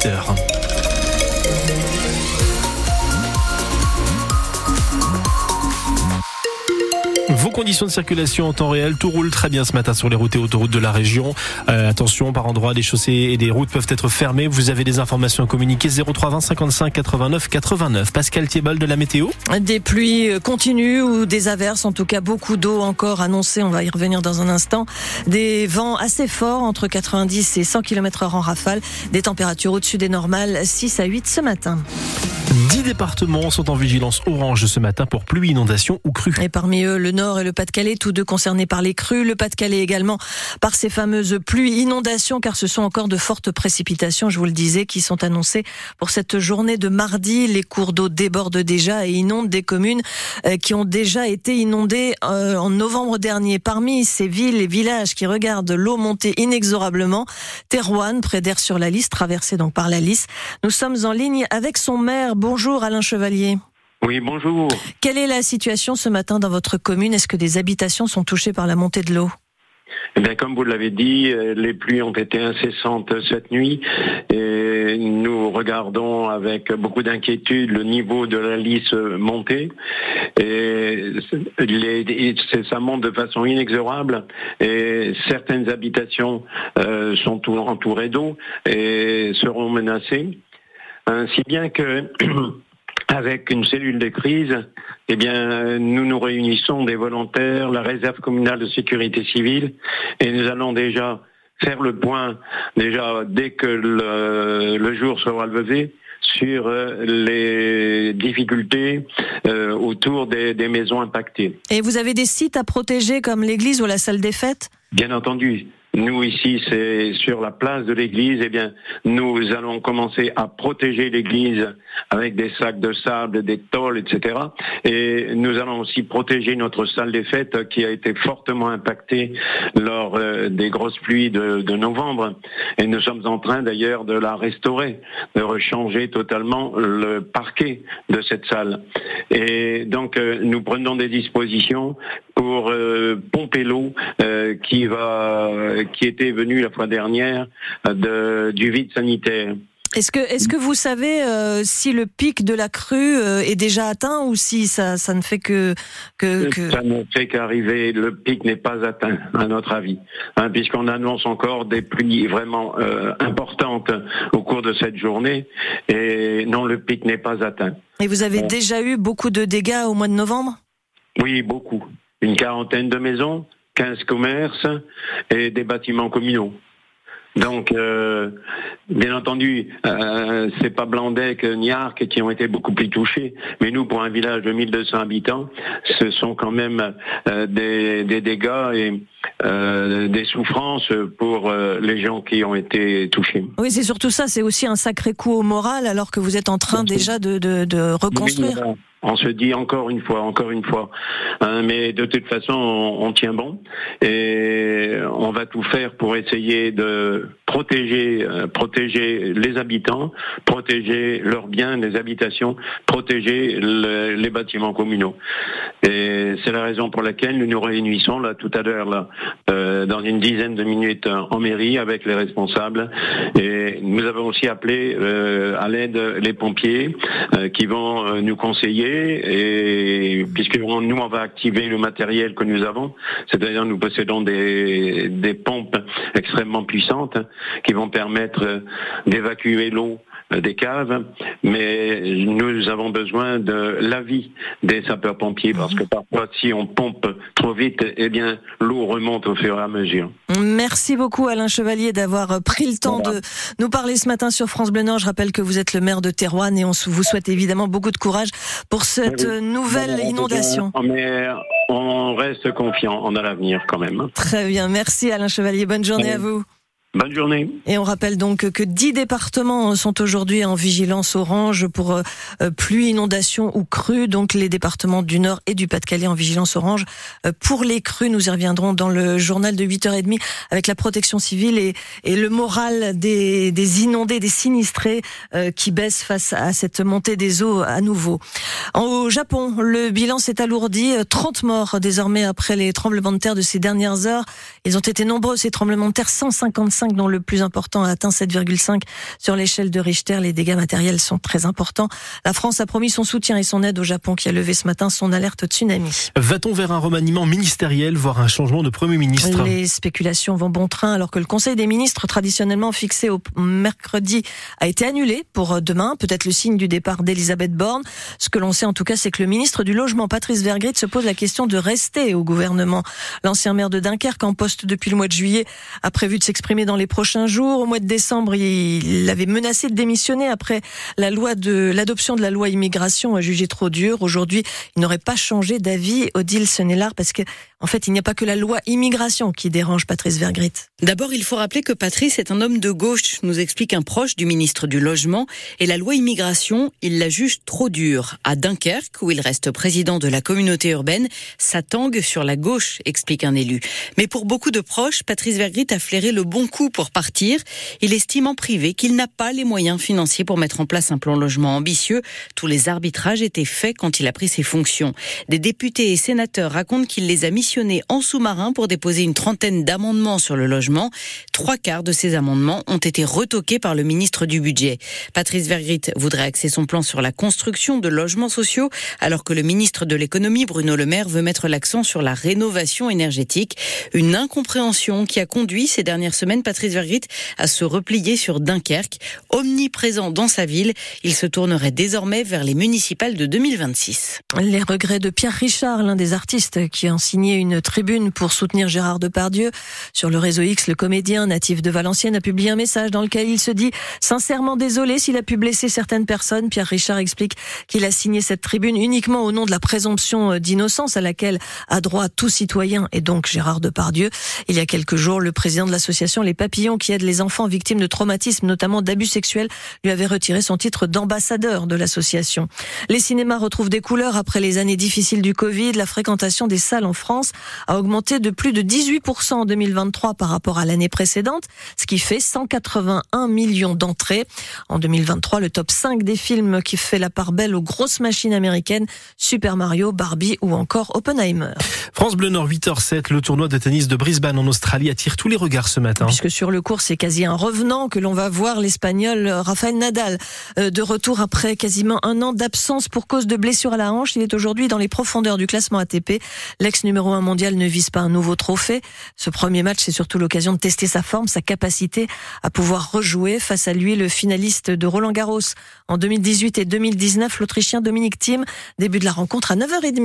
8h. Conditions de circulation en temps réel, tout roule très bien ce matin sur les routes et autoroutes de la région. Euh, attention, par endroits, des chaussées et des routes peuvent être fermées. Vous avez des informations à communiquer 03 55 89 89. Pascal Thiebol de la météo. Des pluies euh, continues ou des averses, en tout cas beaucoup d'eau encore annoncée. On va y revenir dans un instant. Des vents assez forts entre 90 et 100 km heure en rafale. Des températures au-dessus des normales, 6 à 8 ce matin. 10 départements sont en vigilance orange ce matin pour pluie, inondation ou crue. Et parmi eux, le Nord et le Pas-de-Calais, tous deux concernés par les crues. Le Pas-de-Calais également par ces fameuses pluies, inondations, car ce sont encore de fortes précipitations, je vous le disais, qui sont annoncées pour cette journée de mardi. Les cours d'eau débordent déjà et inondent des communes euh, qui ont déjà été inondées euh, en novembre dernier. Parmi ces villes et villages qui regardent l'eau monter inexorablement, Terouane, près sur la Lys, traversée donc par la Lys. Nous sommes en ligne avec son maire. Bonjour Alain Chevalier. Oui, bonjour. Quelle est la situation ce matin dans votre commune? Est-ce que des habitations sont touchées par la montée de l'eau? Eh bien, comme vous l'avez dit, euh, les pluies ont été incessantes cette nuit et nous regardons avec beaucoup d'inquiétude le niveau de la lisse monter et ça monte de façon inexorable et certaines habitations euh, sont entourées d'eau et seront menacées. Ainsi bien que avec une cellule de crise, eh bien, nous nous réunissons des volontaires, la réserve communale de sécurité civile, et nous allons déjà faire le point, déjà dès que le, jour sera levé, sur euh, les difficultés euh, autour des, des maisons impactées. Et vous avez des sites à protéger comme l'église ou la salle des fêtes? Bien entendu. Nous ici, c'est sur la place de l'église. Eh bien, nous allons commencer à protéger l'église avec des sacs de sable, des tôles, etc. Et nous allons aussi protéger notre salle des fêtes qui a été fortement impactée lors euh, des grosses pluies de, de, novembre. Et nous sommes en train d'ailleurs de la restaurer, de rechanger totalement le parquet de cette salle. Et donc, euh, nous prenons des dispositions pour euh, pomper l'eau qui va qui était venu la fois dernière de, du vide sanitaire. Est-ce que, est-ce que vous savez euh, si le pic de la crue euh, est déjà atteint ou si ça, ça ne fait que, que, que... Ça ne fait qu'arriver. Le pic n'est pas atteint, à notre avis, hein, puisqu'on annonce encore des pluies vraiment euh, importantes au cours de cette journée. Et non, le pic n'est pas atteint. Et vous avez déjà eu beaucoup de dégâts au mois de novembre? Oui, beaucoup. Une quarantaine de maisons, 15 commerces et des bâtiments communaux. Donc, euh, bien entendu, euh, c'est pas Blandec ni Arc qui ont été beaucoup plus touchés, mais nous, pour un village de 1200 habitants, ce sont quand même euh, des, des, dégâts et euh, des souffrances pour les gens qui ont été touchés. Oui, c'est surtout ça. C'est aussi un sacré coup au moral, alors que vous êtes en train déjà de, de, de reconstruire on se dit encore une fois, encore une fois. Hein, mais de toute façon, on, tient bon et on va tout faire pour essayer de protéger, euh, protéger les habitants, protéger leurs biens, les habitations, protéger les bâtiments communaux. Et c'est la raison pour laquelle nous nous réunissons là tout à l'heure là, euh, dans une dizaine de minutes en mairie avec les responsables. Et nous avons aussi appelé euh, à l'aide les pompiers qui vont nous conseiller et puisque nous on va activer le matériel que nous avons, c'est-à-dire nous possédons des, des pompes extrêmement puissantes qui vont permettre d'évacuer l'eau des caves, mais nous avons besoin de l'avis des sapeurs-pompiers parce que parfois, si on pompe trop vite, eh bien, l'eau remonte au fur et à mesure. Merci beaucoup Alain Chevalier d'avoir pris le temps de nous parler ce matin sur France Bleu Nord. Je rappelle que vous êtes le maire de Terouane et on vous souhaite évidemment beaucoup de courage pour cette nouvelle inondation. Mais on reste confiant en l'avenir quand même. Très bien, merci Alain Chevalier. Bonne journée à vous. Bonne journée. Et on rappelle donc que dix départements sont aujourd'hui en vigilance orange pour euh, euh, pluie, inondation ou crue. Donc les départements du Nord et du Pas-de-Calais en vigilance orange euh, pour les crues. Nous y reviendrons dans le journal de 8h30 avec la protection civile et, et le moral des, des, inondés, des sinistrés qui baissent face à cette montée des eaux à nouveau. Au Japon, le bilan s'est alourdi. 30 morts désormais après les tremblements de terre de ces dernières heures. Ils ont été nombreux ces tremblements de terre, 155 7,5 dont le plus important a atteint 7,5 sur l'échelle de Richter. Les dégâts matériels sont très importants. La France a promis son soutien et son aide au Japon qui a levé ce matin son alerte tsunami. Va-t-on vers un remaniement ministériel, voire un changement de Premier ministre? Les spéculations vont bon train alors que le Conseil des ministres traditionnellement fixé au mercredi a été annulé pour demain. Peut-être le signe du départ d'Elisabeth Borne. Ce que l'on sait en tout cas, c'est que le ministre du Logement, Patrice Vergrit, se pose la question de rester au gouvernement. L'ancien maire de Dunkerque, en poste depuis le mois de juillet, a prévu de s'exprimer dans les prochains jours. Au mois de décembre, il avait menacé de démissionner après la loi de l'adoption de la loi immigration a jugé trop dur. Aujourd'hui, il n'aurait pas changé d'avis, Odile Sennelard, parce que en fait, il n'y a pas que la loi immigration qui dérange Patrice Vergrit. D'abord, il faut rappeler que Patrice est un homme de gauche, nous explique un proche du ministre du Logement. Et la loi immigration, il la juge trop dure. À Dunkerque, où il reste président de la communauté urbaine, ça tangue sur la gauche, explique un élu. Mais pour beaucoup de proches, Patrice Vergrit a flairé le bon coup pour partir. Il estime en privé qu'il n'a pas les moyens financiers pour mettre en place un plan logement ambitieux. Tous les arbitrages étaient faits quand il a pris ses fonctions. Des députés et sénateurs racontent qu'il les a mis en sous-marin pour déposer une trentaine d'amendements sur le logement. Trois quarts de ces amendements ont été retoqués par le ministre du Budget. Patrice Vergrit voudrait axer son plan sur la construction de logements sociaux, alors que le ministre de l'économie, Bruno Le Maire, veut mettre l'accent sur la rénovation énergétique. Une incompréhension qui a conduit ces dernières semaines Patrice à se replier sur Dunkerque. Omniprésent dans sa ville, il se tournerait désormais vers les municipales de 2026. Les regrets de Pierre Richard, l'un des artistes qui a signé une tribune pour soutenir Gérard Depardieu. Sur le réseau X, le comédien natif de Valenciennes a publié un message dans lequel il se dit sincèrement désolé s'il a pu blesser certaines personnes. Pierre Richard explique qu'il a signé cette tribune uniquement au nom de la présomption d'innocence à laquelle a droit tout citoyen et donc Gérard Depardieu. Il y a quelques jours, le président de l'association Les Papillons qui aide les enfants victimes de traumatismes, notamment d'abus sexuels, lui avait retiré son titre d'ambassadeur de l'association. Les cinémas retrouvent des couleurs après les années difficiles du Covid. La fréquentation des salles en France a augmenté de plus de 18% en 2023 par rapport à l'année précédente, ce qui fait 181 millions d'entrées. En 2023, le top 5 des films qui fait la part belle aux grosses machines américaines, Super Mario, Barbie ou encore Oppenheimer. France Bleu Nord 8h07, le tournoi de tennis de Brisbane en Australie attire tous les regards ce matin. Puisque sur le cours, c'est quasi un revenant que l'on va voir l'Espagnol Rafael Nadal euh, de retour après quasiment un an d'absence pour cause de blessure à la hanche. Il est aujourd'hui dans les profondeurs du classement ATP. L'ex numéro 1 mondial ne vise pas un nouveau trophée. Ce premier match, c'est surtout l'occasion de tester sa forme, sa capacité à pouvoir rejouer face à lui le finaliste de Roland Garros en 2018 et 2019, l'Autrichien Dominique Thiem. Début de la rencontre à 9h30.